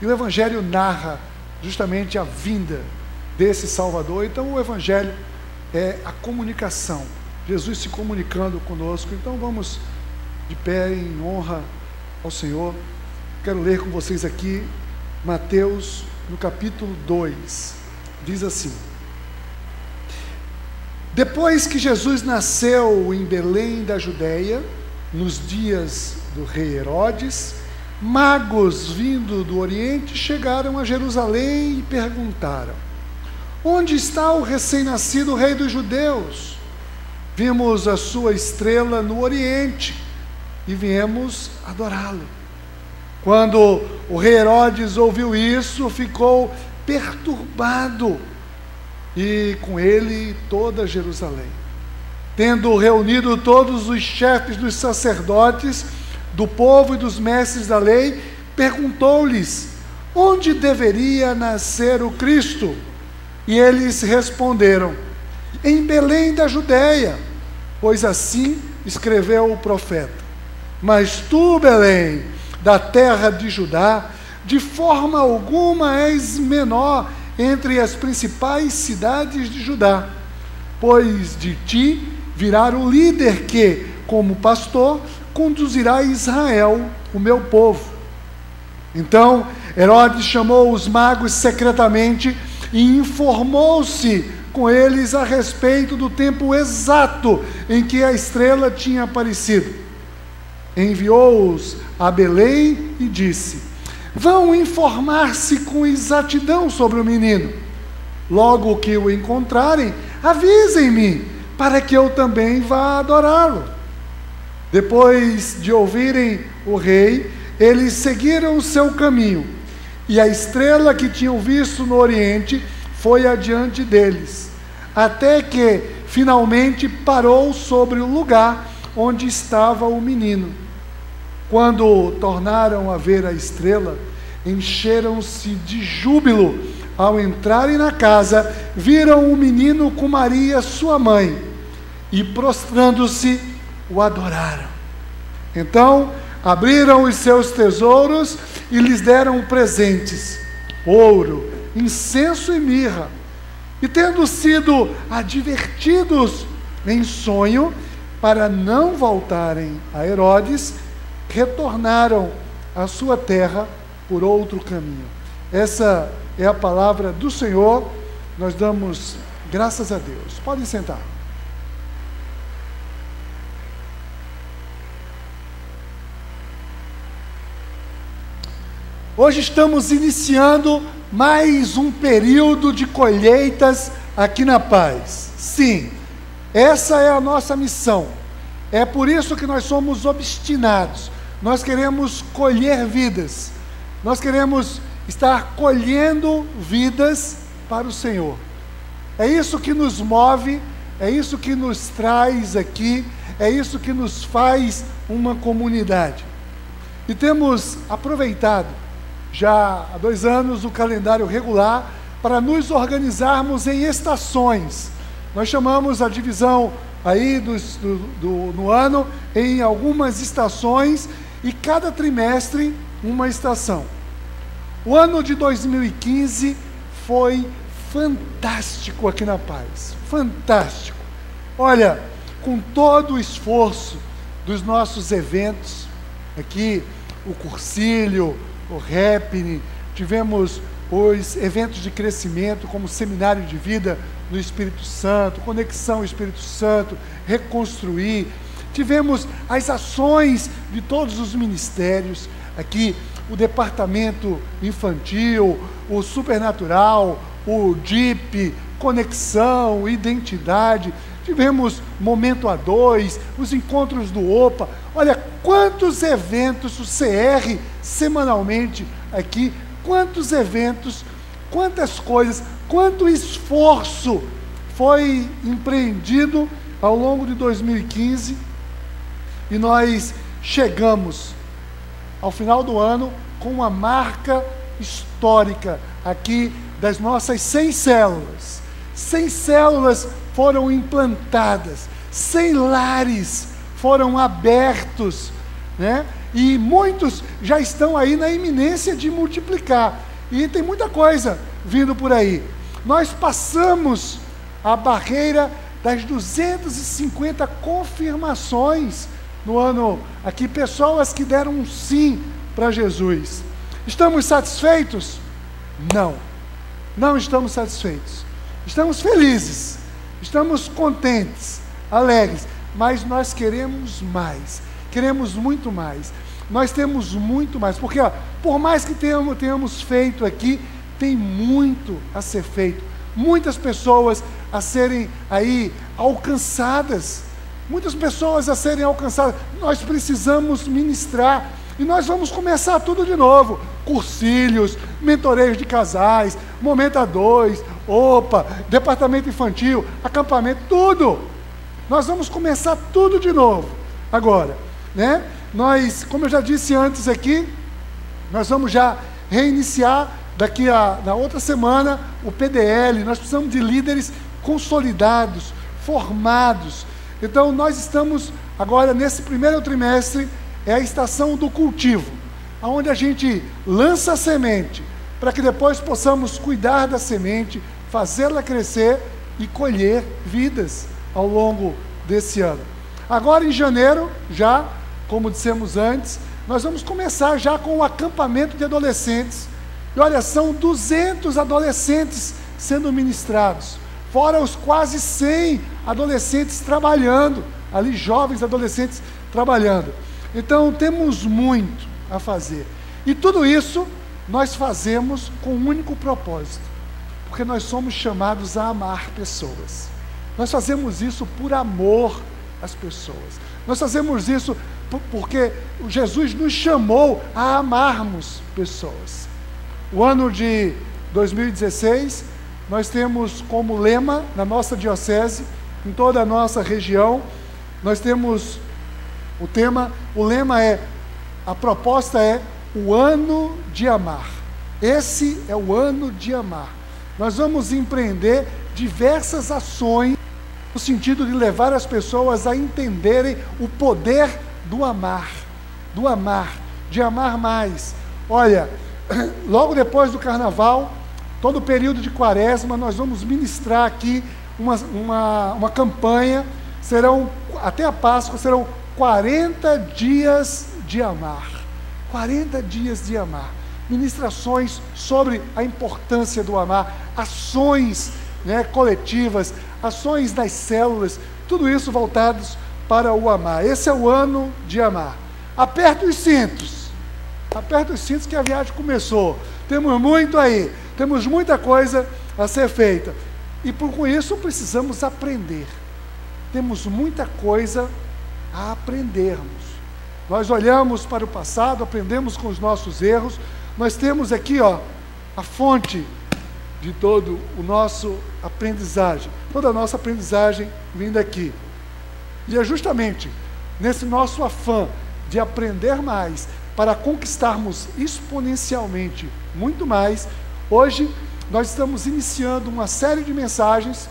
E o Evangelho narra justamente a vinda desse Salvador. Então, o Evangelho é a comunicação, Jesus se comunicando conosco. Então, vamos de pé em honra ao Senhor. Quero ler com vocês aqui Mateus, no capítulo 2. Diz assim: Depois que Jesus nasceu em Belém da Judéia, nos dias do rei Herodes, magos vindo do Oriente chegaram a Jerusalém e perguntaram: Onde está o recém-nascido rei dos judeus? Vimos a sua estrela no Oriente e viemos adorá-lo. Quando o rei Herodes ouviu isso, ficou perturbado e com ele toda Jerusalém. Tendo reunido todos os chefes dos sacerdotes, do povo e dos mestres da lei, perguntou-lhes: onde deveria nascer o Cristo? E eles responderam: em Belém da Judéia, pois assim escreveu o profeta. Mas tu, Belém, da terra de Judá, de forma alguma és menor entre as principais cidades de Judá, pois de ti virá o líder que, como pastor, conduzirá Israel, o meu povo. Então Herodes chamou os magos secretamente e informou-se com eles a respeito do tempo exato em que a estrela tinha aparecido. Enviou-os a Belém e disse: Vão informar-se com exatidão sobre o menino. Logo que o encontrarem, avisem-me, para que eu também vá adorá-lo. Depois de ouvirem o rei, eles seguiram o seu caminho, e a estrela que tinham visto no oriente foi adiante deles, até que finalmente parou sobre o lugar onde estava o menino. Quando tornaram a ver a estrela, encheram-se de júbilo. Ao entrarem na casa, viram o menino com Maria, sua mãe, e prostrando-se, o adoraram. Então, abriram os seus tesouros e lhes deram presentes: ouro, incenso e mirra. E tendo sido advertidos em sonho para não voltarem a Herodes, retornaram à sua terra por outro caminho. Essa é a palavra do Senhor. Nós damos graças a Deus. Podem sentar. Hoje estamos iniciando mais um período de colheitas aqui na paz. Sim, essa é a nossa missão. É por isso que nós somos obstinados. Nós queremos colher vidas. Nós queremos estar colhendo vidas para o Senhor. É isso que nos move, é isso que nos traz aqui, é isso que nos faz uma comunidade. E temos aproveitado já há dois anos o calendário regular para nos organizarmos em estações. Nós chamamos a divisão aí do, do, no ano em algumas estações e cada trimestre uma estação. O ano de 2015 foi fantástico aqui na Paz, fantástico. Olha, com todo o esforço dos nossos eventos, aqui o Cursílio, o Repine, tivemos os eventos de crescimento, como Seminário de Vida no Espírito Santo, Conexão Espírito Santo, Reconstruir, Tivemos as ações de todos os ministérios, aqui o departamento infantil, o supernatural, o DIP, conexão, identidade. Tivemos momento a dois, os encontros do OPA. Olha quantos eventos o CR semanalmente aqui, quantos eventos, quantas coisas, quanto esforço foi empreendido ao longo de 2015 e nós chegamos ao final do ano com uma marca histórica aqui das nossas 100 células. 100 células foram implantadas, 100 lares foram abertos, né? E muitos já estão aí na iminência de multiplicar. E tem muita coisa vindo por aí. Nós passamos a barreira das 250 confirmações no ano aqui, pessoas que deram um sim para Jesus. Estamos satisfeitos? Não. Não estamos satisfeitos. Estamos felizes, estamos contentes, alegres, mas nós queremos mais. Queremos muito mais. Nós temos muito mais, porque ó, por mais que tenhamos, tenhamos feito aqui, tem muito a ser feito. Muitas pessoas a serem aí alcançadas. Muitas pessoas a serem alcançadas. Nós precisamos ministrar. E nós vamos começar tudo de novo. Cursilhos, mentoreios de casais, momento a dois, opa, departamento infantil, acampamento, tudo. Nós vamos começar tudo de novo. Agora, né? Nós, como eu já disse antes aqui, nós vamos já reiniciar daqui a na outra semana o PDL. Nós precisamos de líderes consolidados, formados. Então nós estamos agora nesse primeiro trimestre é a estação do cultivo, aonde a gente lança a semente para que depois possamos cuidar da semente, fazê-la crescer e colher vidas ao longo desse ano. Agora em janeiro, já como dissemos antes, nós vamos começar já com o acampamento de adolescentes. E olha, são 200 adolescentes sendo ministrados, fora os quase 100 adolescentes trabalhando, ali jovens adolescentes trabalhando. Então temos muito a fazer. E tudo isso nós fazemos com um único propósito, porque nós somos chamados a amar pessoas. Nós fazemos isso por amor às pessoas. Nós fazemos isso porque Jesus nos chamou a amarmos pessoas. O ano de 2016, nós temos como lema na nossa diocese, em toda a nossa região, nós temos o tema, o lema é, a proposta é o ano de amar. Esse é o ano de amar. Nós vamos empreender diversas ações no sentido de levar as pessoas a entenderem o poder do amar, do amar, de amar mais. Olha, logo depois do carnaval, todo o período de quaresma, nós vamos ministrar aqui uma, uma, uma campanha, serão, até a Páscoa, serão 40 dias de amar. 40 dias de amar. Ministrações sobre a importância do amar, ações né, coletivas, ações das células, tudo isso voltados para o amar. Esse é o ano de amar. Aperta os cintos. Aperta os cintos que a viagem começou. Temos muito aí. Temos muita coisa a ser feita. E por com isso precisamos aprender. Temos muita coisa a aprendermos. Nós olhamos para o passado, aprendemos com os nossos erros. Nós temos aqui, ó, a fonte de todo o nosso aprendizagem, toda a nossa aprendizagem vindo aqui. E é justamente nesse nosso afã de aprender mais, para conquistarmos exponencialmente muito mais, hoje nós estamos iniciando uma série de mensagens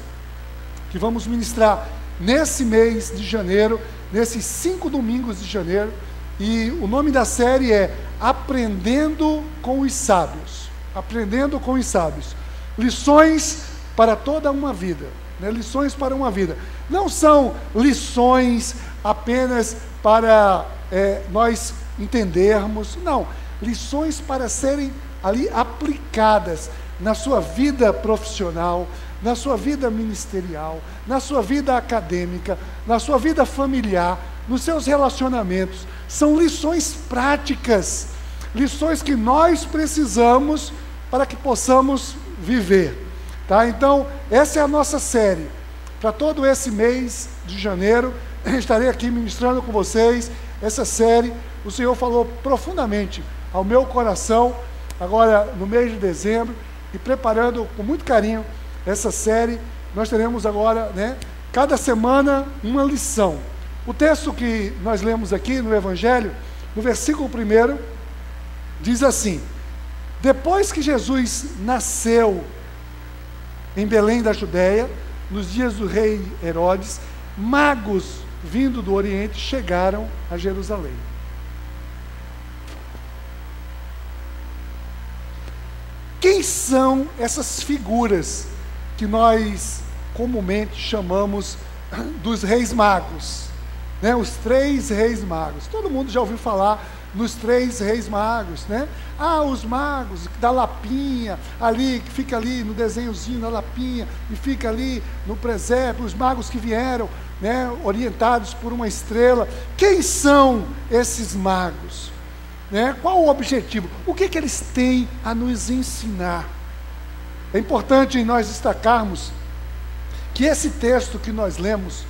que vamos ministrar nesse mês de janeiro, nesses cinco domingos de janeiro, e o nome da série é Aprendendo com os Sábios. Aprendendo com os Sábios. Lições para toda uma vida. Né? Lições para uma vida. Não são lições apenas para é, nós entendermos, não. Lições para serem ali aplicadas na sua vida profissional, na sua vida ministerial, na sua vida acadêmica, na sua vida familiar, nos seus relacionamentos. São lições práticas, lições que nós precisamos para que possamos viver. Tá? Então, essa é a nossa série. Para todo esse mês de janeiro, estarei aqui ministrando com vocês essa série. O Senhor falou profundamente ao meu coração, agora no mês de dezembro, e preparando com muito carinho essa série. Nós teremos agora, né, cada semana, uma lição. O texto que nós lemos aqui no Evangelho, no versículo 1, diz assim: depois que Jesus nasceu em Belém da Judéia, nos dias do rei Herodes, magos vindo do Oriente chegaram a Jerusalém. Quem são essas figuras que nós comumente chamamos dos reis magos? Né? Os três reis magos. Todo mundo já ouviu falar nos três reis magos, né? Ah, os magos da lapinha, ali, que fica ali no desenhozinho da lapinha, e fica ali no presépio, os magos que vieram, né, orientados por uma estrela. Quem são esses magos? Né? Qual o objetivo? O que, que eles têm a nos ensinar? É importante nós destacarmos que esse texto que nós lemos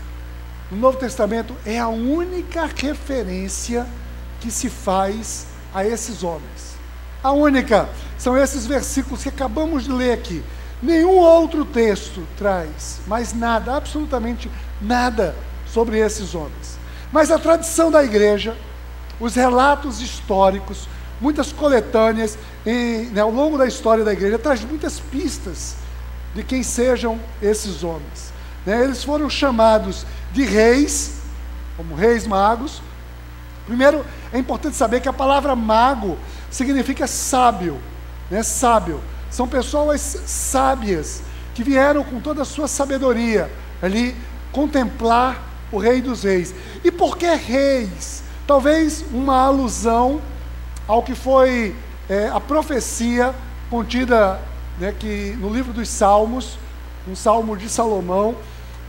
no Novo Testamento é a única referência que se faz a esses homens. A única. São esses versículos que acabamos de ler aqui. Nenhum outro texto traz mais nada, absolutamente nada, sobre esses homens. Mas a tradição da igreja, os relatos históricos, muitas coletâneas em, né, ao longo da história da igreja, traz muitas pistas de quem sejam esses homens. Né? Eles foram chamados de reis, como reis magos. Primeiro, é importante saber que a palavra mago significa sábio, né? sábio. São pessoas sábias que vieram com toda a sua sabedoria ali contemplar o Rei dos Reis. E por que reis? Talvez uma alusão ao que foi é, a profecia contida né, que no livro dos Salmos, um salmo de Salomão,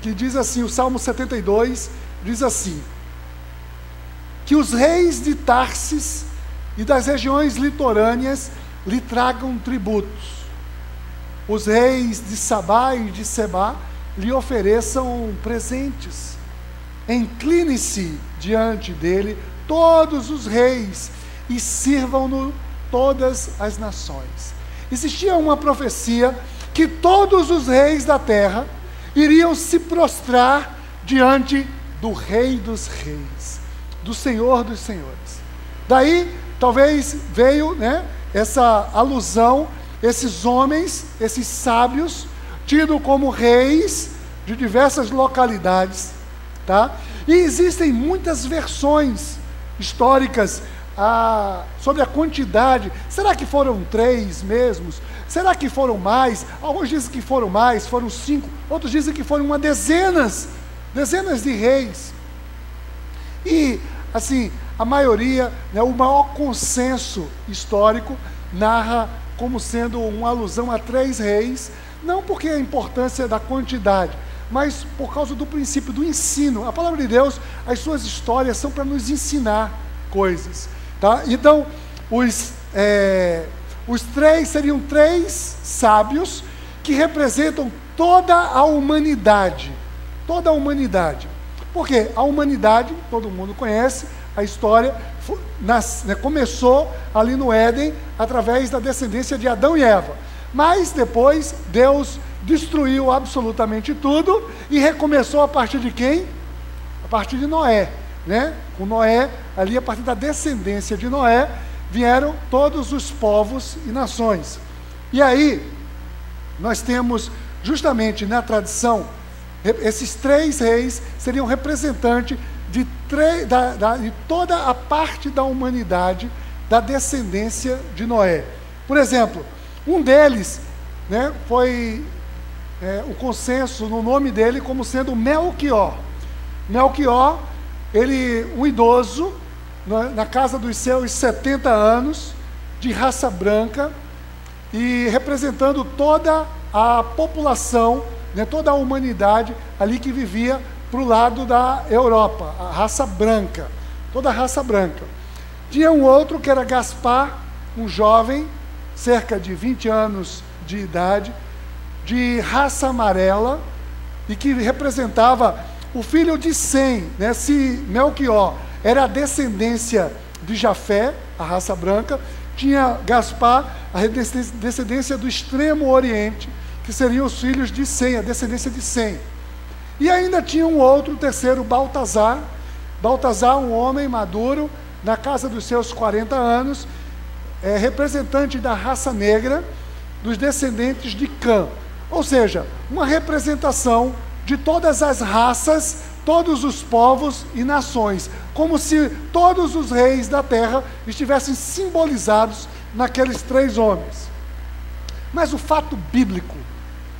que diz assim: o Salmo 72 diz assim: que os reis de Tarsis e das regiões litorâneas lhe tragam tributos. Os reis de Sabá e de Sebá lhe ofereçam presentes. Incline-se diante dele todos os reis e sirvam-no todas as nações. Existia uma profecia que todos os reis da terra iriam se prostrar diante do Rei dos Reis, do Senhor dos Senhores. Daí, talvez veio né, essa alusão, esses homens, esses sábios, tidos como reis de diversas localidades, tá? E existem muitas versões históricas ah, sobre a quantidade. Será que foram três mesmos? Será que foram mais? Alguns dizem que foram mais, foram cinco. Outros dizem que foram uma dezenas, dezenas de reis. E, assim, a maioria, né, o maior consenso histórico narra como sendo uma alusão a três reis, não porque a importância da quantidade, mas por causa do princípio do ensino. A palavra de Deus, as suas histórias são para nos ensinar coisas. Tá? Então, os, é, os três seriam três sábios que representam toda a humanidade. Toda a humanidade. Porque a humanidade, todo mundo conhece, a história nas, né, começou ali no Éden através da descendência de Adão e Eva. Mas depois Deus destruiu absolutamente tudo e recomeçou a partir de quem? A partir de Noé. Né? Com Noé, ali a partir da descendência de Noé, vieram todos os povos e nações. E aí, nós temos justamente na tradição, esses três reis seriam representantes de, da, da, de toda a parte da humanidade da descendência de Noé. Por exemplo, um deles né, foi é, o consenso no nome dele como sendo Melchior. Melchior, ele, um idoso, na, na casa dos seus 70 anos, de raça branca, e representando toda a população, né, toda a humanidade ali que vivia para o lado da Europa, a raça branca, toda a raça branca. Tinha um outro que era Gaspar, um jovem, cerca de 20 anos de idade, de raça amarela e que representava o filho de Sem, né? Se Melchior era a descendência de Jafé, a raça branca, tinha Gaspar, a descendência do extremo oriente, que seriam os filhos de Sem, a descendência de Sem. E ainda tinha um outro, terceiro, Baltazar. Baltazar, um homem maduro, na casa dos seus 40 anos, é, representante da raça negra, dos descendentes de Cã. Ou seja, uma representação de todas as raças, todos os povos e nações, como se todos os reis da terra estivessem simbolizados naqueles três homens. Mas o fato bíblico,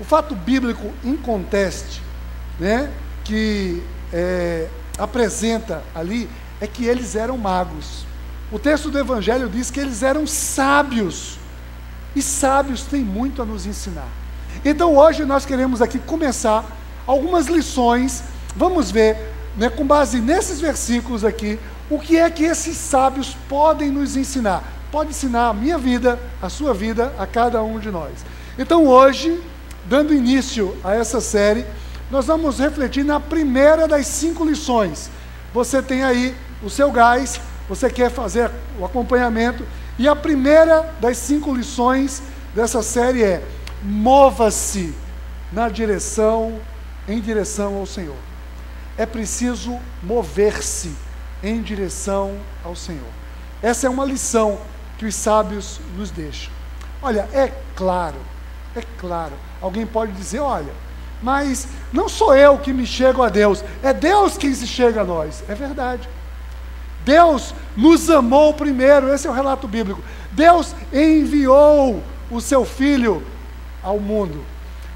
o fato bíblico inconteste, né, que é, apresenta ali, é que eles eram magos. O texto do Evangelho diz que eles eram sábios. E sábios têm muito a nos ensinar. Então hoje nós queremos aqui começar algumas lições. Vamos ver, né, com base nesses versículos aqui, o que é que esses sábios podem nos ensinar. Pode ensinar a minha vida, a sua vida, a cada um de nós. Então hoje, dando início a essa série, nós vamos refletir na primeira das cinco lições. Você tem aí o seu gás, você quer fazer o acompanhamento, e a primeira das cinco lições dessa série é: mova-se na direção, em direção ao Senhor. É preciso mover-se em direção ao Senhor. Essa é uma lição que os sábios nos deixam. Olha, é claro, é claro. Alguém pode dizer, olha, mas não sou eu que me chego a Deus, é Deus quem se chega a nós. É verdade. Deus nos amou primeiro, esse é o relato bíblico. Deus enviou o seu filho ao mundo.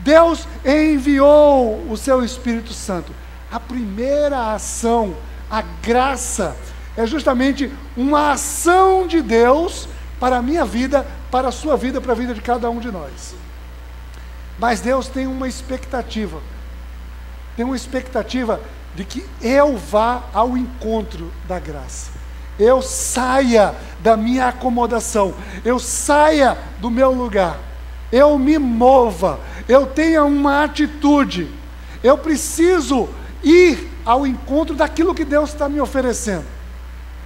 Deus enviou o seu Espírito Santo. A primeira ação, a graça, é justamente uma ação de Deus para a minha vida, para a sua vida, para a vida de cada um de nós. Mas Deus tem uma expectativa. Tem uma expectativa de que eu vá ao encontro da graça. Eu saia da minha acomodação, eu saia do meu lugar, eu me mova, eu tenha uma atitude. Eu preciso ir ao encontro daquilo que Deus está me oferecendo.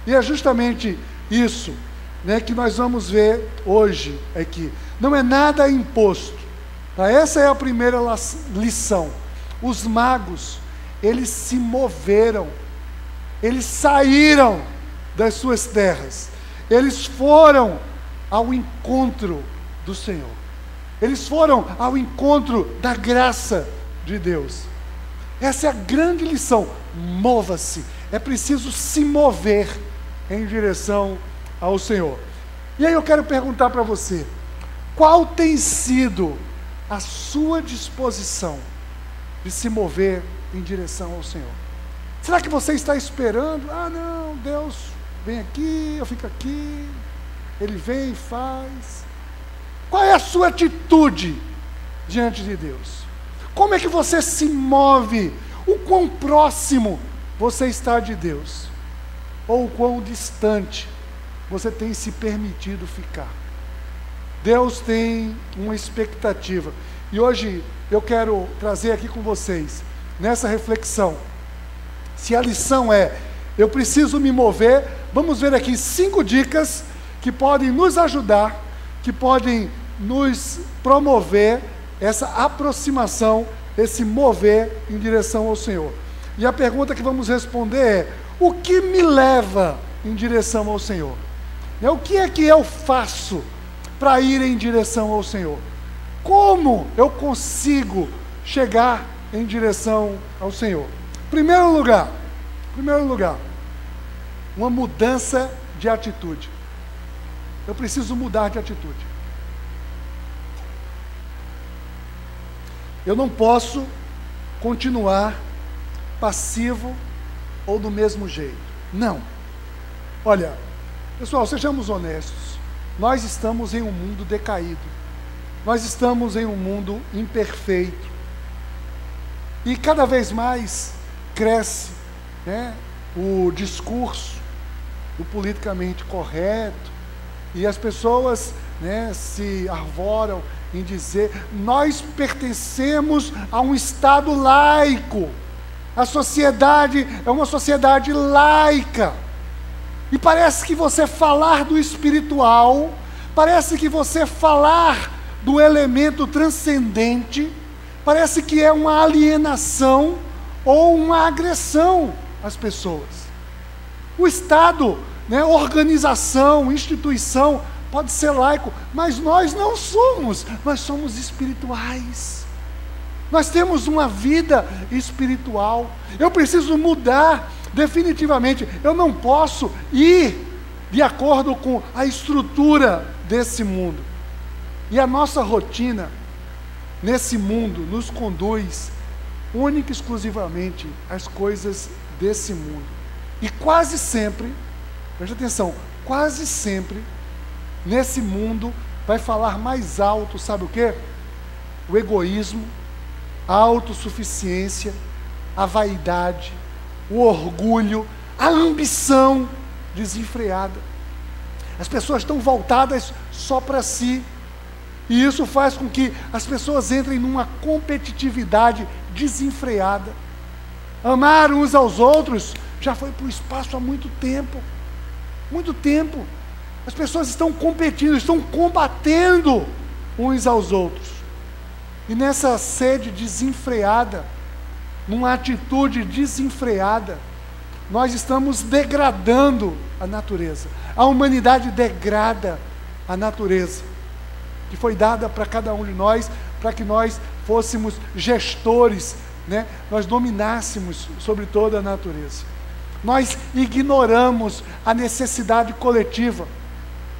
E é justamente isso né, que nós vamos ver hoje aqui. Não é nada imposto. Tá? Essa é a primeira lição. Os magos, eles se moveram, eles saíram das suas terras, eles foram ao encontro do Senhor, eles foram ao encontro da graça de Deus. Essa é a grande lição. Mova-se, é preciso se mover em direção ao Senhor. E aí eu quero perguntar para você: qual tem sido a sua disposição de se mover em direção ao Senhor? Será que você está esperando? Ah, não, Deus vem aqui, eu fico aqui, Ele vem e faz. Qual é a sua atitude diante de Deus? Como é que você se move? O quão próximo você está de Deus? Ou o quão distante você tem se permitido ficar? Deus tem uma expectativa. E hoje eu quero trazer aqui com vocês, nessa reflexão, se a lição é: eu preciso me mover, vamos ver aqui cinco dicas que podem nos ajudar, que podem nos promover essa aproximação, esse mover em direção ao Senhor. E a pergunta que vamos responder é: o que me leva em direção ao Senhor? Né, o que é que eu faço para ir em direção ao Senhor? Como eu consigo chegar em direção ao Senhor? Primeiro lugar, primeiro lugar, uma mudança de atitude. Eu preciso mudar de atitude. Eu não posso continuar passivo ou do mesmo jeito. Não. Olha, Pessoal, sejamos honestos. Nós estamos em um mundo decaído. Nós estamos em um mundo imperfeito. E cada vez mais cresce né, o discurso do politicamente correto. E as pessoas né, se arvoram em dizer: nós pertencemos a um Estado laico. A sociedade é uma sociedade laica. E parece que você falar do espiritual, parece que você falar do elemento transcendente, parece que é uma alienação ou uma agressão às pessoas. O Estado, né, organização, instituição, pode ser laico, mas nós não somos, nós somos espirituais. Nós temos uma vida espiritual. Eu preciso mudar definitivamente, eu não posso ir de acordo com a estrutura desse mundo. E a nossa rotina nesse mundo nos conduz única e exclusivamente às coisas desse mundo. E quase sempre, preste atenção, quase sempre nesse mundo vai falar mais alto, sabe o que? O egoísmo, a autossuficiência, a vaidade, o orgulho, a ambição desenfreada. As pessoas estão voltadas só para si. E isso faz com que as pessoas entrem numa competitividade desenfreada. Amar uns aos outros já foi para o espaço há muito tempo. Muito tempo. As pessoas estão competindo, estão combatendo uns aos outros. E nessa sede desenfreada, numa atitude desenfreada, nós estamos degradando a natureza. A humanidade degrada a natureza, que foi dada para cada um de nós, para que nós fôssemos gestores, né? nós dominássemos sobre toda a natureza. Nós ignoramos a necessidade coletiva,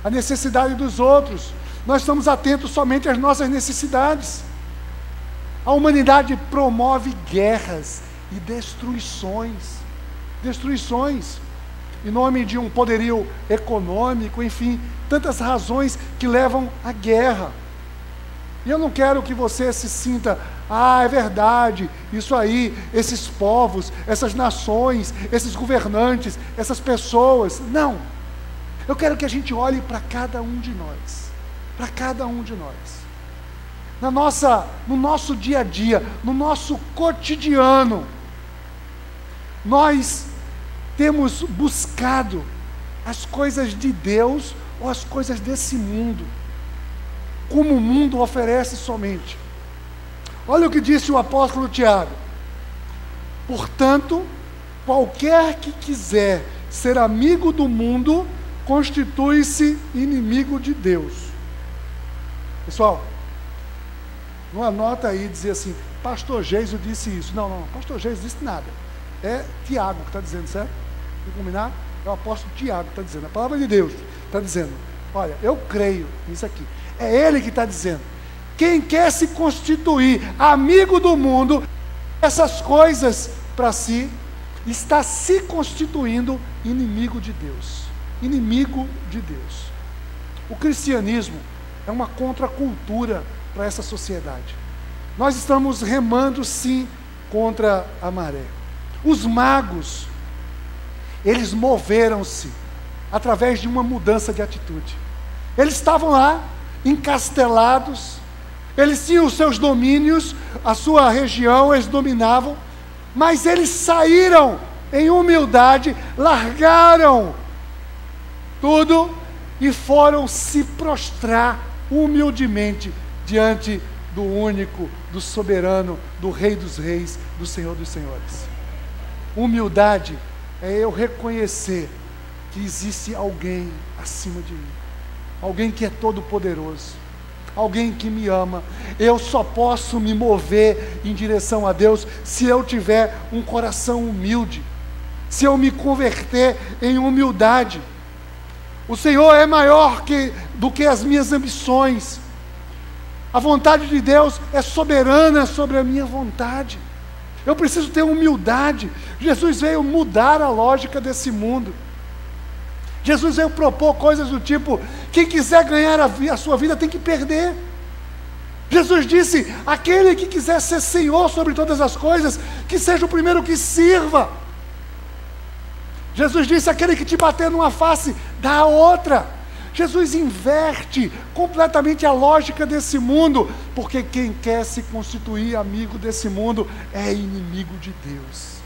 a necessidade dos outros. Nós estamos atentos somente às nossas necessidades. A humanidade promove guerras e destruições. Destruições. Em nome de um poderio econômico, enfim, tantas razões que levam à guerra. E eu não quero que você se sinta, ah, é verdade, isso aí, esses povos, essas nações, esses governantes, essas pessoas. Não. Eu quero que a gente olhe para cada um de nós. Para cada um de nós na nossa, no nosso dia a dia, no nosso cotidiano, nós temos buscado as coisas de Deus ou as coisas desse mundo, como o mundo oferece somente. Olha o que disse o apóstolo Tiago: portanto, qualquer que quiser ser amigo do mundo, constitui-se inimigo de Deus. Pessoal, não anota aí e dizer assim, pastor Geiso disse isso. Não, não, pastor Geiso disse nada. É Tiago que está dizendo, certo? Vamos combinar? É o apóstolo Tiago que está dizendo. A palavra de Deus está dizendo. Olha, eu creio nisso aqui. É ele que está dizendo. Quem quer se constituir amigo do mundo, essas coisas para si, está se constituindo inimigo de Deus. Inimigo de Deus. O cristianismo é uma contracultura para essa sociedade. Nós estamos remando sim contra a maré. Os magos, eles moveram-se através de uma mudança de atitude. Eles estavam lá, encastelados, eles tinham os seus domínios, a sua região, eles dominavam, mas eles saíram em humildade, largaram tudo e foram se prostrar humildemente diante do único, do soberano, do Rei dos Reis, do Senhor dos Senhores. Humildade é eu reconhecer que existe alguém acima de mim, alguém que é todo-poderoso, alguém que me ama. Eu só posso me mover em direção a Deus se eu tiver um coração humilde, se eu me converter em humildade. O Senhor é maior que, do que as minhas ambições. A vontade de Deus é soberana sobre a minha vontade. Eu preciso ter humildade. Jesus veio mudar a lógica desse mundo. Jesus veio propor coisas do tipo: quem quiser ganhar a, a sua vida tem que perder. Jesus disse: aquele que quiser ser Senhor sobre todas as coisas, que seja o primeiro que sirva. Jesus disse: aquele que te bater numa face, dá a outra. Jesus inverte completamente a lógica desse mundo, porque quem quer se constituir amigo desse mundo é inimigo de Deus.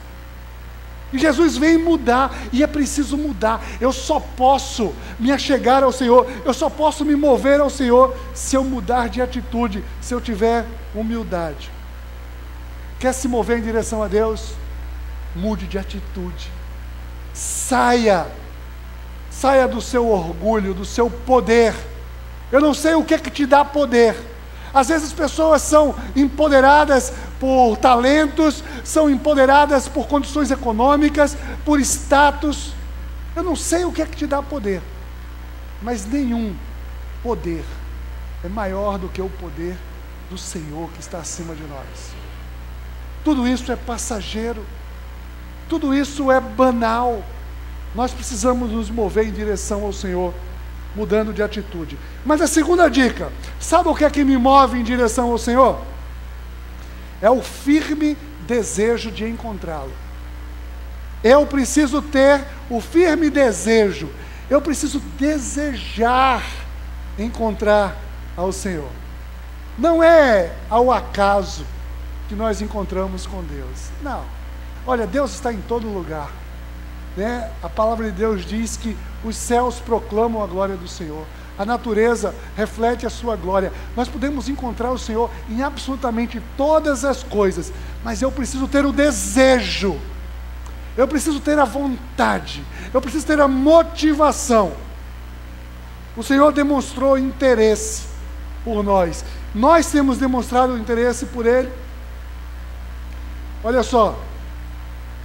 E Jesus vem mudar, e é preciso mudar. Eu só posso me achegar ao Senhor, eu só posso me mover ao Senhor se eu mudar de atitude, se eu tiver humildade. Quer se mover em direção a Deus? Mude de atitude. Saia Saia do seu orgulho, do seu poder. Eu não sei o que, é que te dá poder. Às vezes as pessoas são empoderadas por talentos, são empoderadas por condições econômicas, por status. Eu não sei o que é que te dá poder, mas nenhum poder é maior do que o poder do Senhor que está acima de nós. Tudo isso é passageiro, tudo isso é banal. Nós precisamos nos mover em direção ao Senhor, mudando de atitude. Mas a segunda dica, sabe o que é que me move em direção ao Senhor? É o firme desejo de encontrá-lo. Eu preciso ter o firme desejo, eu preciso desejar encontrar ao Senhor. Não é ao acaso que nós encontramos com Deus. Não. Olha, Deus está em todo lugar. Né? A palavra de Deus diz que os céus proclamam a glória do Senhor. A natureza reflete a sua glória. Nós podemos encontrar o Senhor em absolutamente todas as coisas, mas eu preciso ter o desejo. Eu preciso ter a vontade. Eu preciso ter a motivação. O Senhor demonstrou interesse por nós. Nós temos demonstrado interesse por Ele. Olha só,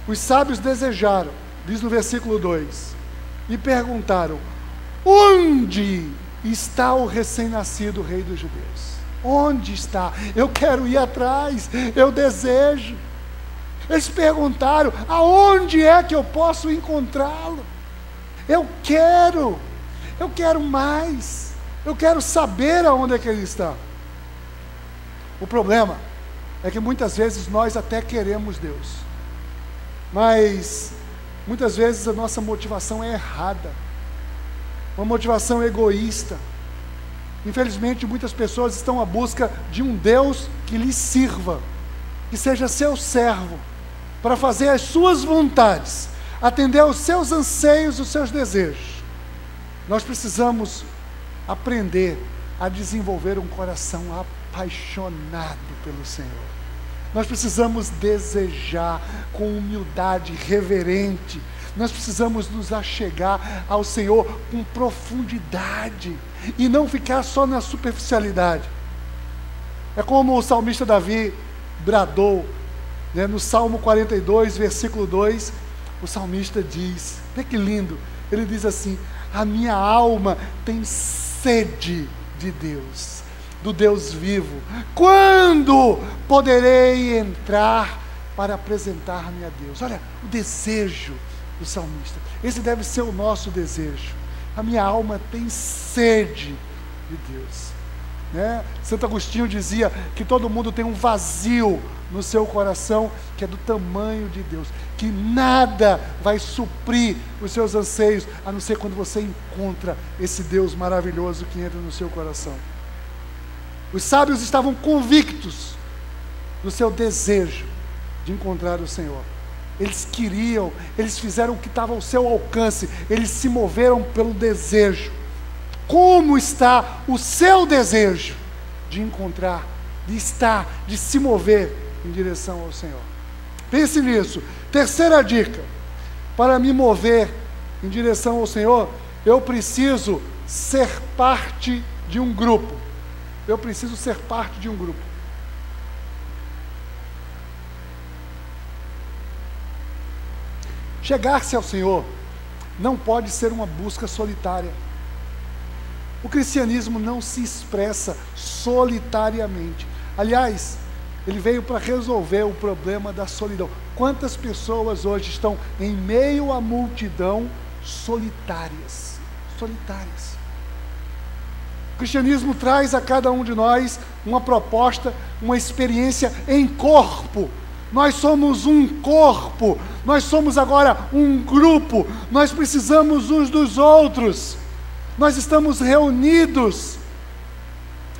os sábios desejaram, diz no versículo 2, e perguntaram: onde está o recém-nascido Rei dos Judeus? Onde está? Eu quero ir atrás, eu desejo. Eles perguntaram: aonde é que eu posso encontrá-lo? Eu quero, eu quero mais, eu quero saber aonde é que ele está. O problema é que muitas vezes nós até queremos Deus, mas muitas vezes a nossa motivação é errada, uma motivação egoísta. Infelizmente, muitas pessoas estão à busca de um Deus que lhes sirva, que seja seu servo, para fazer as suas vontades, atender aos seus anseios, os seus desejos. Nós precisamos aprender a desenvolver um coração apaixonado pelo Senhor. Nós precisamos desejar com humildade reverente. Nós precisamos nos achegar ao Senhor com profundidade e não ficar só na superficialidade. É como o salmista Davi bradou né, no Salmo 42, versículo 2, o salmista diz: Vê que lindo! Ele diz assim: A minha alma tem sede de Deus, do Deus vivo. Quando poderei entrar para apresentar-me a Deus? Olha, o desejo do salmista. Esse deve ser o nosso desejo. A minha alma tem sede de Deus. Né? Santo Agostinho dizia que todo mundo tem um vazio no seu coração que é do tamanho de Deus, que nada vai suprir os seus anseios, a não ser quando você encontra esse Deus maravilhoso que entra no seu coração. Os sábios estavam convictos do seu desejo de encontrar o Senhor. Eles queriam, eles fizeram o que estava ao seu alcance, eles se moveram pelo desejo. Como está o seu desejo de encontrar, de estar, de se mover em direção ao Senhor? Pense nisso. Terceira dica: para me mover em direção ao Senhor, eu preciso ser parte de um grupo. Eu preciso ser parte de um grupo. Chegar-se ao Senhor não pode ser uma busca solitária. O cristianismo não se expressa solitariamente. Aliás, ele veio para resolver o problema da solidão. Quantas pessoas hoje estão em meio à multidão solitárias? Solitárias. O cristianismo traz a cada um de nós uma proposta, uma experiência em corpo. Nós somos um corpo, nós somos agora um grupo, nós precisamos uns dos outros nós estamos reunidos.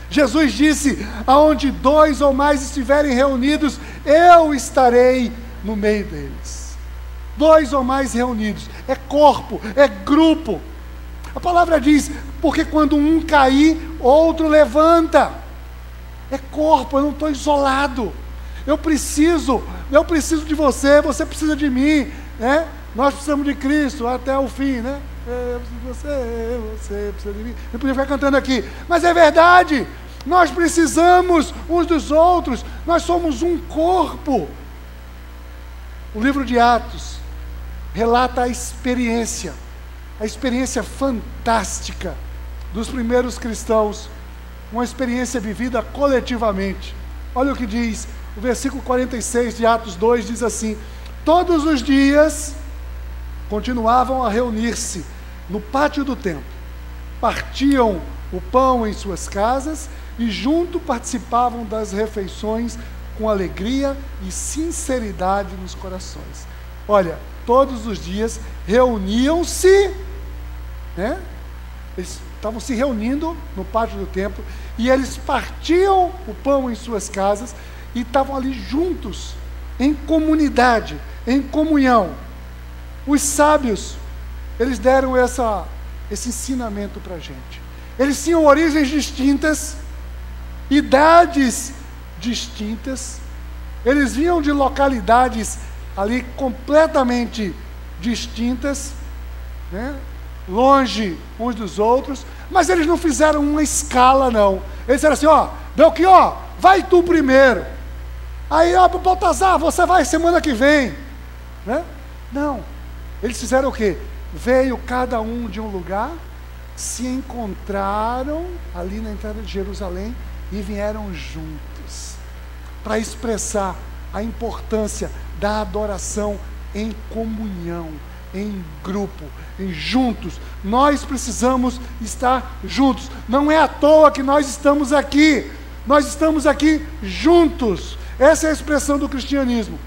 Jesus disse: aonde dois ou mais estiverem reunidos, eu estarei no meio deles. Dois ou mais reunidos, é corpo, é grupo. A palavra diz: porque quando um cair, outro levanta. É corpo, eu não estou isolado. Eu preciso, eu preciso de você, você precisa de mim, né? Nós precisamos de Cristo até o fim, né? Eu preciso de você, você precisa de mim. Eu podia ficar cantando aqui, mas é verdade. Nós precisamos uns dos outros. Nós somos um corpo. O livro de Atos relata a experiência, a experiência fantástica dos primeiros cristãos uma experiência vivida coletivamente. Olha o que diz o versículo 46 de Atos 2: diz assim: Todos os dias continuavam a reunir-se no pátio do templo, partiam o pão em suas casas e junto participavam das refeições com alegria e sinceridade nos corações. Olha, todos os dias reuniam-se, né? Eles estavam se reunindo no pátio do templo e eles partiam o pão em suas casas e estavam ali juntos, em comunidade, em comunhão. Os sábios, eles deram essa, esse ensinamento para a gente. Eles tinham origens distintas, idades distintas, eles vinham de localidades ali completamente distintas, né? Longe uns dos outros, mas eles não fizeram uma escala, não. Eles disseram assim: ó, Belchior, vai tu primeiro. Aí, ó, Baltazar, você vai semana que vem. Né? Não. Eles fizeram o quê? Veio cada um de um lugar, se encontraram ali na entrada de Jerusalém e vieram juntos para expressar a importância da adoração em comunhão, em grupo, em juntos. Nós precisamos estar juntos. Não é à toa que nós estamos aqui. Nós estamos aqui juntos. Essa é a expressão do cristianismo.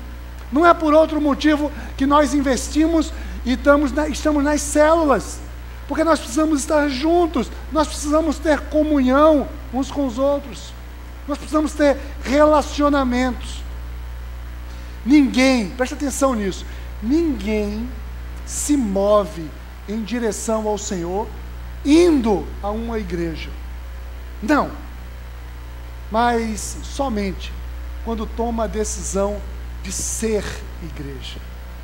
Não é por outro motivo que nós investimos e estamos, na, estamos nas células. Porque nós precisamos estar juntos, nós precisamos ter comunhão uns com os outros, nós precisamos ter relacionamentos. Ninguém, preste atenção nisso, ninguém se move em direção ao Senhor indo a uma igreja. Não. Mas somente quando toma a decisão de ser igreja.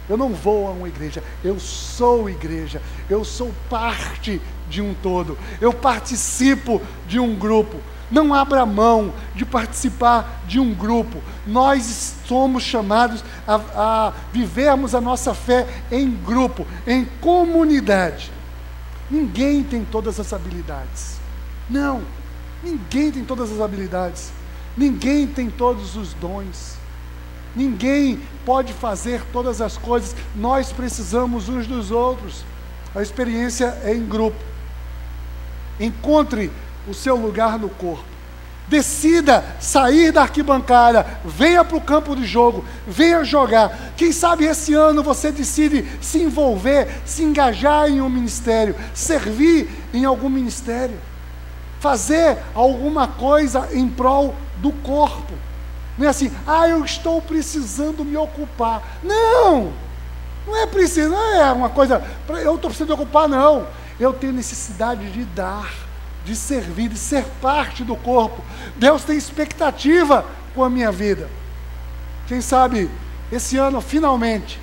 Eu não vou a uma igreja, eu sou igreja, eu sou parte de um todo, eu participo de um grupo. Não abra mão de participar de um grupo. Nós somos chamados a, a vivermos a nossa fé em grupo, em comunidade. Ninguém tem todas as habilidades. Não, ninguém tem todas as habilidades. Ninguém tem todos os dons. Ninguém pode fazer todas as coisas. Nós precisamos uns dos outros. A experiência é em grupo. Encontre o seu lugar no corpo. Decida sair da arquibancada, venha para o campo de jogo, venha jogar. Quem sabe esse ano você decide se envolver, se engajar em um ministério, servir em algum ministério, fazer alguma coisa em prol do corpo. Não é assim, ah, eu estou precisando me ocupar. Não! Não é preciso, não é uma coisa, eu estou precisando me ocupar, não. Eu tenho necessidade de dar de servir, de ser parte do corpo. Deus tem expectativa com a minha vida. Quem sabe esse ano, finalmente,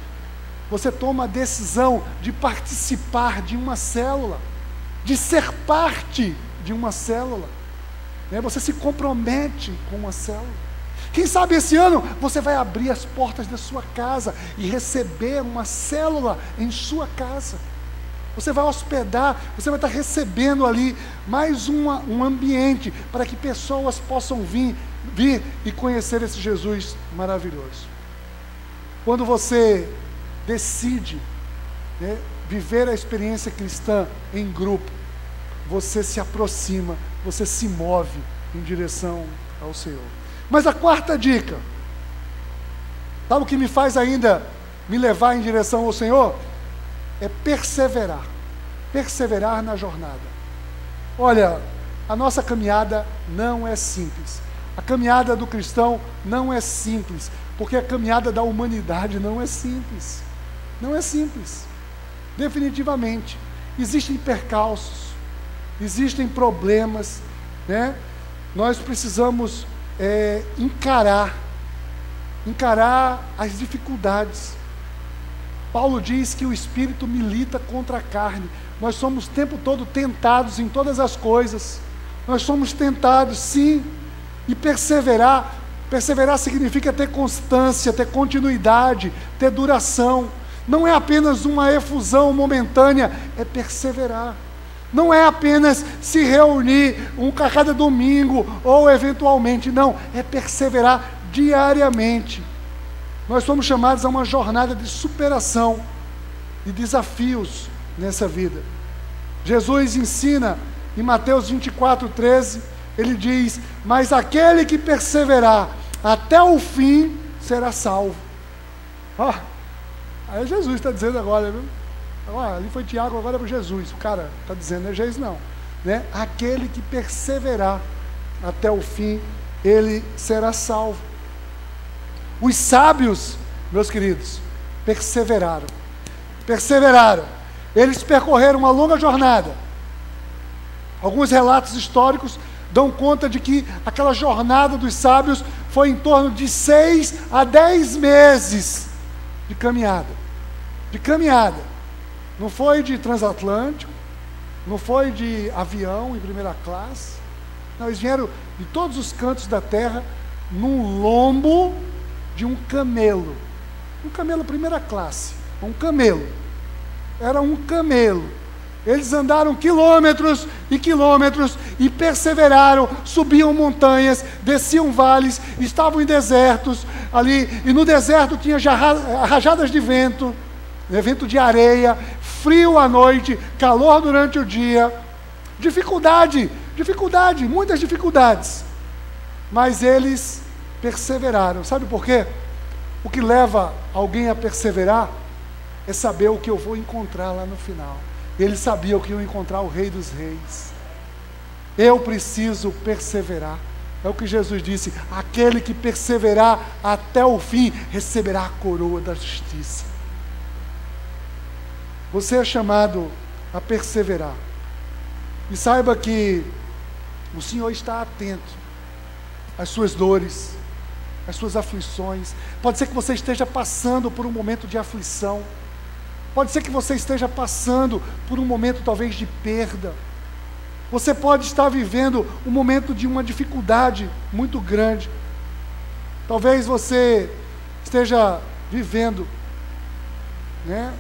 você toma a decisão de participar de uma célula, de ser parte de uma célula. Né? Você se compromete com uma célula. Quem sabe esse ano você vai abrir as portas da sua casa e receber uma célula em sua casa. Você vai hospedar, você vai estar recebendo ali mais uma, um ambiente para que pessoas possam vir, vir e conhecer esse Jesus maravilhoso. Quando você decide né, viver a experiência cristã em grupo, você se aproxima, você se move em direção ao Senhor. Mas a quarta dica, sabe o que me faz ainda me levar em direção ao Senhor? É perseverar. Perseverar na jornada. Olha, a nossa caminhada não é simples. A caminhada do cristão não é simples, porque a caminhada da humanidade não é simples. Não é simples. Definitivamente. Existem percalços, existem problemas, né? Nós precisamos é, encarar, encarar as dificuldades. Paulo diz que o espírito milita contra a carne. Nós somos o tempo todo tentados em todas as coisas. Nós somos tentados, sim, e perseverar. Perseverar significa ter constância, ter continuidade, ter duração. Não é apenas uma efusão momentânea, é perseverar. Não é apenas se reunir um cada domingo ou eventualmente, não, é perseverar diariamente. Nós somos chamados a uma jornada de superação, de desafios nessa vida. Jesus ensina em Mateus 24, 13, ele diz: Mas aquele que perseverar até o fim será salvo. Ó, aí Jesus está dizendo agora, viu? Ah, ali foi Tiago, agora é para Jesus. O cara está dizendo, não é Jesus não. Né? Aquele que perseverar até o fim, ele será salvo. Os sábios, meus queridos, perseveraram. Perseveraram. Eles percorreram uma longa jornada. Alguns relatos históricos dão conta de que aquela jornada dos sábios foi em torno de seis a dez meses de caminhada. De caminhada. Não foi de transatlântico, não foi de avião em primeira classe. Não, eles vieram de todos os cantos da terra num lombo de um camelo. Um camelo primeira classe. Um camelo. Era um camelo. Eles andaram quilômetros e quilômetros e perseveraram, subiam montanhas, desciam vales, estavam em desertos ali, e no deserto tinha rajadas de vento, né, vento de areia, frio à noite, calor durante o dia, dificuldade, dificuldade, muitas dificuldades. Mas eles perseveraram. Sabe por quê? O que leva alguém a perseverar é saber o que eu vou encontrar lá no final. Eles sabiam que iam encontrar o Rei dos Reis. Eu preciso perseverar. É o que Jesus disse: aquele que perseverar até o fim receberá a coroa da justiça. Você é chamado a perseverar. E saiba que o Senhor está atento às suas dores, às suas aflições. Pode ser que você esteja passando por um momento de aflição. Pode ser que você esteja passando por um momento talvez de perda. Você pode estar vivendo um momento de uma dificuldade muito grande. Talvez você esteja vivendo né,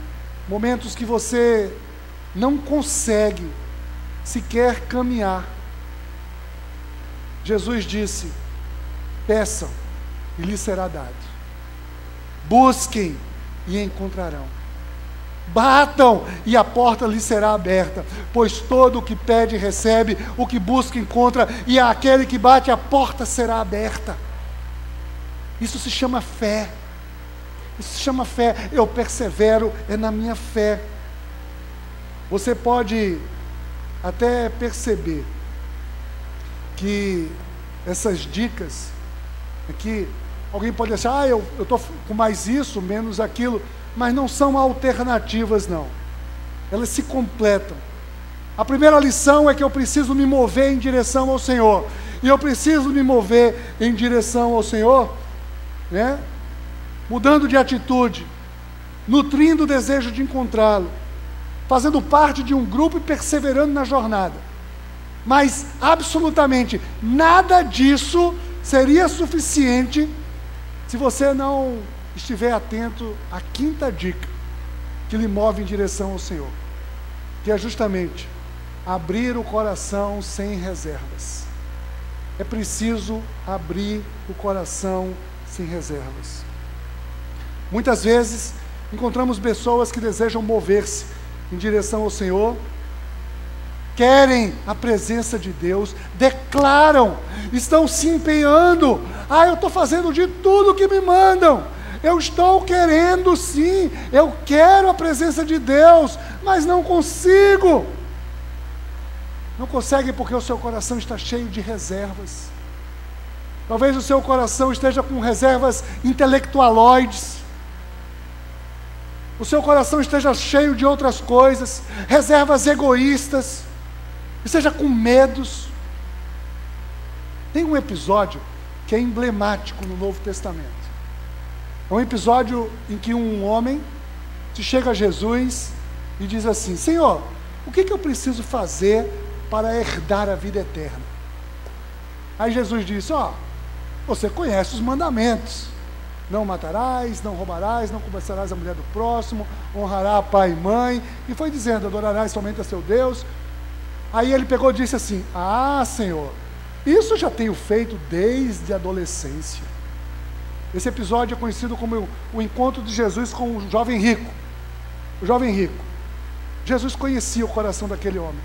momentos que você não consegue sequer caminhar. Jesus disse: peçam e lhes será dado, busquem e encontrarão, batam e a porta lhes será aberta, pois todo o que pede recebe, o que busca encontra, e aquele que bate a porta será aberta. Isso se chama fé. Isso se chama fé. Eu persevero é na minha fé. Você pode até perceber que essas dicas aqui, alguém pode achar, ah, eu estou com mais isso, menos aquilo, mas não são alternativas, não. Elas se completam. A primeira lição é que eu preciso me mover em direção ao Senhor. E eu preciso me mover em direção ao Senhor, né? mudando de atitude, nutrindo o desejo de encontrá-lo, fazendo parte de um grupo e perseverando na jornada. Mas absolutamente nada disso seria suficiente se você não estiver atento à quinta dica que lhe move em direção ao Senhor, que é justamente abrir o coração sem reservas. É preciso abrir o coração sem reservas. Muitas vezes encontramos pessoas que desejam mover-se em direção ao Senhor, querem a presença de Deus, declaram, estão se empenhando. Ah, eu estou fazendo de tudo que me mandam. Eu estou querendo sim, eu quero a presença de Deus, mas não consigo. Não consegue porque o seu coração está cheio de reservas. Talvez o seu coração esteja com reservas intelectualoides o seu coração esteja cheio de outras coisas, reservas egoístas, esteja com medos. Tem um episódio que é emblemático no Novo Testamento. É um episódio em que um homem se chega a Jesus e diz assim: Senhor, o que, que eu preciso fazer para herdar a vida eterna? Aí Jesus disse: Ó, oh, você conhece os mandamentos. Não matarás, não roubarás, não cobiçarás a mulher do próximo, honrará pai e mãe. E foi dizendo: adorarás somente a seu Deus. Aí ele pegou e disse assim: Ah, Senhor, isso já tenho feito desde a adolescência. Esse episódio é conhecido como o encontro de Jesus com o jovem rico. O jovem rico. Jesus conhecia o coração daquele homem.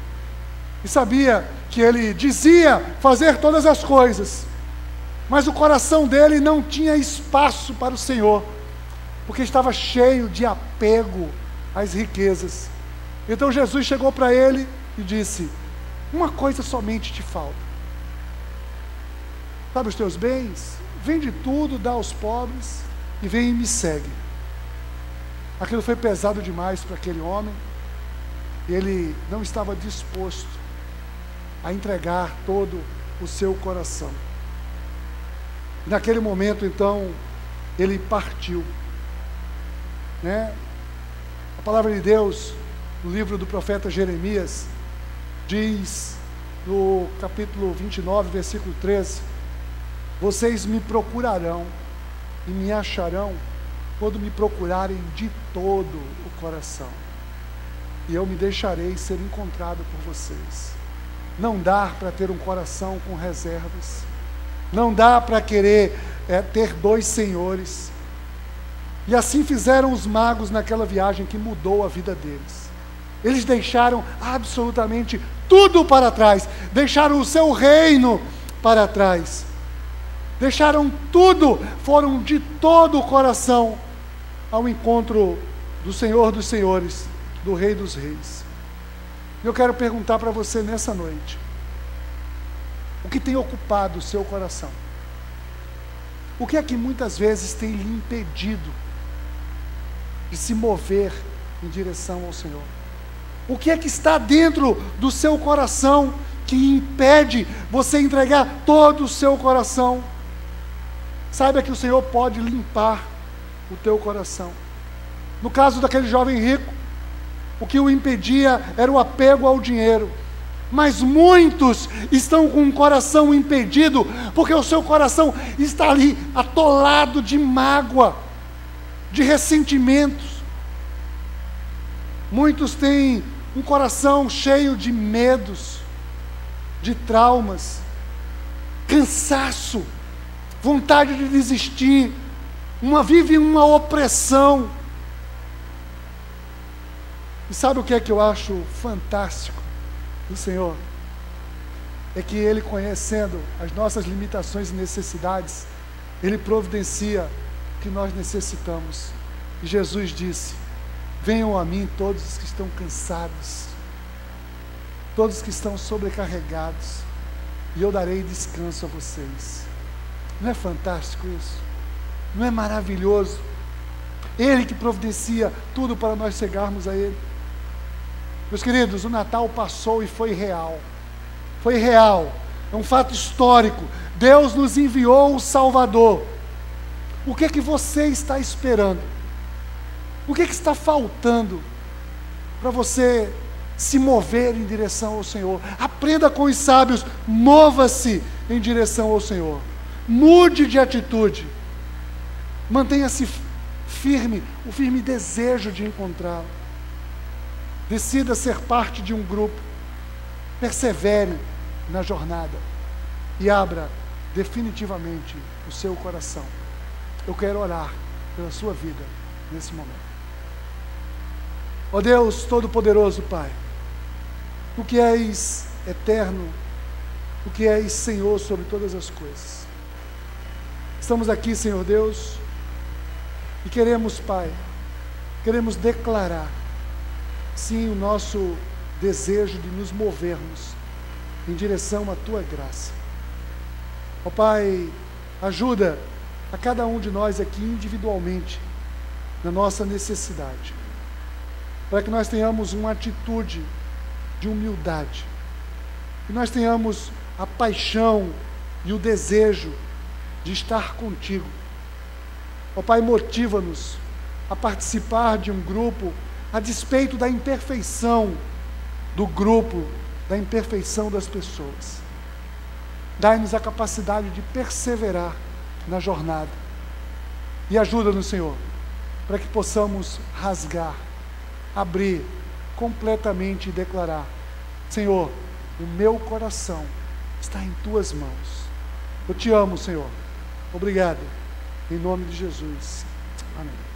E sabia que ele dizia fazer todas as coisas, mas o coração dele não tinha espaço para o Senhor, porque estava cheio de apego às riquezas. Então Jesus chegou para ele e disse: Uma coisa somente te falta. Sabe os teus bens? Vende tudo, dá aos pobres e vem e me segue. Aquilo foi pesado demais para aquele homem. Ele não estava disposto a entregar todo o seu coração. Naquele momento, então, ele partiu. Né? A palavra de Deus, no livro do profeta Jeremias, diz no capítulo 29, versículo 13: Vocês me procurarão e me acharão quando me procurarem de todo o coração, e eu me deixarei ser encontrado por vocês. Não dá para ter um coração com reservas, não dá para querer é, ter dois senhores. E assim fizeram os magos naquela viagem que mudou a vida deles. Eles deixaram absolutamente tudo para trás, deixaram o seu reino para trás, deixaram tudo, foram de todo o coração ao encontro do Senhor dos Senhores, do Rei dos Reis. Eu quero perguntar para você nessa noite: o que tem ocupado o seu coração? O que é que muitas vezes tem lhe impedido de se mover em direção ao Senhor? O que é que está dentro do seu coração que impede você entregar todo o seu coração? Saiba que o Senhor pode limpar o teu coração. No caso daquele jovem rico, o que o impedia era o apego ao dinheiro. Mas muitos estão com o coração impedido, porque o seu coração está ali atolado de mágoa, de ressentimentos. Muitos têm um coração cheio de medos, de traumas, cansaço, vontade de desistir, uma vive uma opressão. E sabe o que é que eu acho fantástico do Senhor? É que Ele, conhecendo as nossas limitações e necessidades, Ele providencia o que nós necessitamos. E Jesus disse: Venham a mim todos os que estão cansados, todos que estão sobrecarregados, e eu darei descanso a vocês. Não é fantástico isso? Não é maravilhoso? Ele que providencia tudo para nós chegarmos a Ele. Meus queridos, o Natal passou e foi real. Foi real. É um fato histórico. Deus nos enviou o Salvador. O que é que você está esperando? O que, é que está faltando para você se mover em direção ao Senhor? Aprenda com os sábios, mova-se em direção ao Senhor. Mude de atitude. Mantenha-se firme, o firme desejo de encontrá-lo. Decida ser parte de um grupo. Persevere na jornada e abra definitivamente o seu coração. Eu quero orar pela sua vida nesse momento. Ó Deus Todo-Poderoso, Pai, o que és eterno, o que és Senhor sobre todas as coisas. Estamos aqui, Senhor Deus, e queremos, Pai, queremos declarar, sim, o nosso desejo de nos movermos em direção à Tua graça. Ó Pai, ajuda a cada um de nós aqui individualmente, na nossa necessidade para que nós tenhamos uma atitude de humildade, que nós tenhamos a paixão e o desejo de estar contigo. Ó Pai, motiva-nos a participar de um grupo a despeito da imperfeição do grupo, da imperfeição das pessoas. Dai-nos a capacidade de perseverar na jornada. E ajuda-nos, Senhor, para que possamos rasgar abrir completamente e declarar: Senhor, o meu coração está em tuas mãos. Eu te amo, Senhor. Obrigado. Em nome de Jesus. Amém.